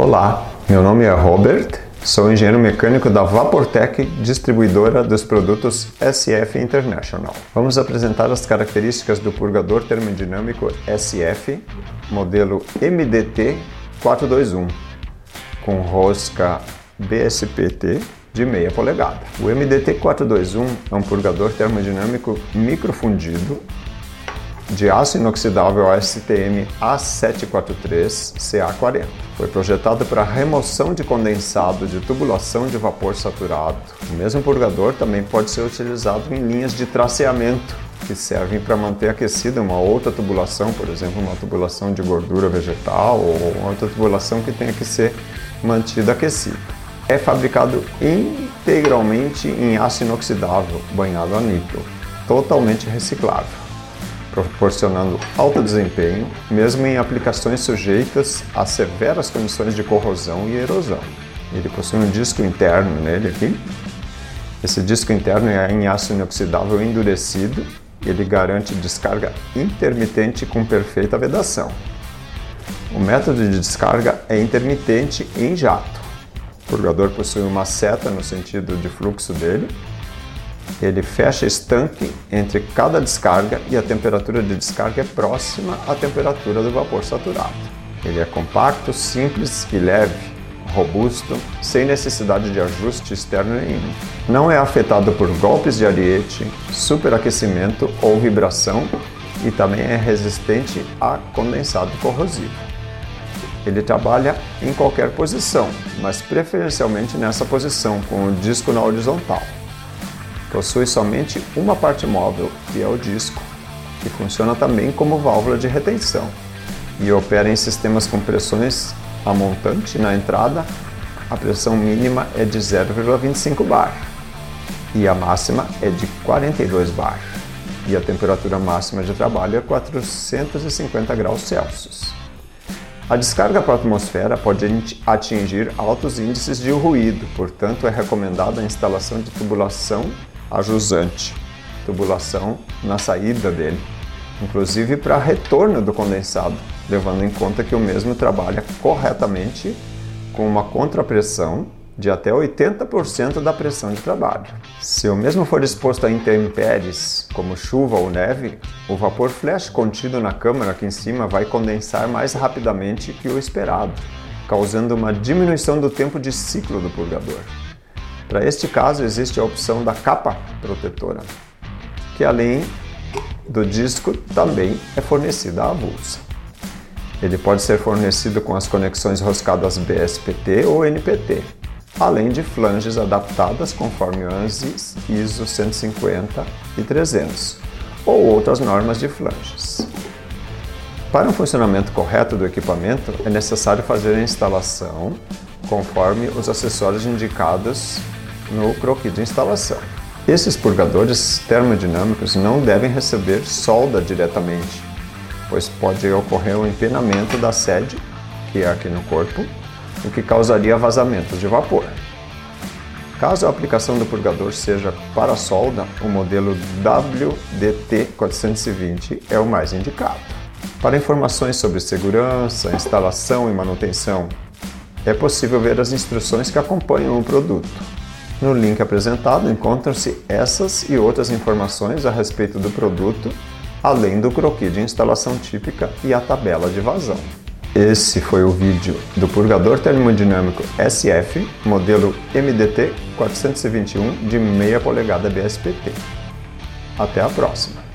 Olá, meu nome é Robert, sou engenheiro mecânico da Vaportec, distribuidora dos produtos SF International. Vamos apresentar as características do purgador termodinâmico SF, modelo MDT 421, com rosca BSPT de meia polegada. O MDT 421 é um purgador termodinâmico microfundido de aço inoxidável ASTM A743 CA40. Foi projetado para remoção de condensado de tubulação de vapor saturado. O mesmo purgador também pode ser utilizado em linhas de traceamento, que servem para manter aquecida uma outra tubulação, por exemplo, uma tubulação de gordura vegetal ou outra tubulação que tenha que ser mantida aquecida. É fabricado integralmente em aço inoxidável banhado a níquel, totalmente reciclável proporcionando alto desempenho, mesmo em aplicações sujeitas a severas condições de corrosão e erosão. Ele possui um disco interno nele aqui. Esse disco interno é em aço inoxidável endurecido. Ele garante descarga intermitente com perfeita vedação. O método de descarga é intermitente em jato. O purgador possui uma seta no sentido de fluxo dele ele fecha estanque entre cada descarga e a temperatura de descarga é próxima à temperatura do vapor saturado. Ele é compacto, simples e leve, robusto, sem necessidade de ajuste externo nenhum. Não é afetado por golpes de ariete, superaquecimento ou vibração e também é resistente a condensado corrosivo. Ele trabalha em qualquer posição, mas preferencialmente nessa posição, com o disco na horizontal. Possui somente uma parte móvel, que é o disco, que funciona também como válvula de retenção e opera em sistemas com pressões a montante na entrada. A pressão mínima é de 0,25 bar e a máxima é de 42 bar e a temperatura máxima de trabalho é 450 graus Celsius. A descarga para a atmosfera pode atingir altos índices de ruído, portanto é recomendada a instalação de tubulação a jusante, tubulação na saída dele, inclusive para retorno do condensado, levando em conta que o mesmo trabalha corretamente com uma contrapressão de até 80% da pressão de trabalho. Se o mesmo for exposto a intempéries, como chuva ou neve, o vapor flash contido na câmara aqui em cima vai condensar mais rapidamente que o esperado, causando uma diminuição do tempo de ciclo do purgador. Para este caso, existe a opção da capa protetora, que além do disco também é fornecida avulsa. Ele pode ser fornecido com as conexões roscadas BSPT ou NPT, além de flanges adaptadas conforme ANSI ISO 150 e 300 ou outras normas de flanges. Para um funcionamento correto do equipamento, é necessário fazer a instalação conforme os acessórios indicados no croquis de instalação. Esses purgadores termodinâmicos não devem receber solda diretamente, pois pode ocorrer o um empenamento da sede, que é aqui no corpo, o que causaria vazamento de vapor. Caso a aplicação do purgador seja para solda, o modelo WDT420 é o mais indicado. Para informações sobre segurança, instalação e manutenção, é possível ver as instruções que acompanham o produto. No link apresentado encontram-se essas e outras informações a respeito do produto, além do croquis de instalação típica e a tabela de vazão. Esse foi o vídeo do purgador termodinâmico SF, modelo MDT 421 de meia polegada BSPT. Até a próxima!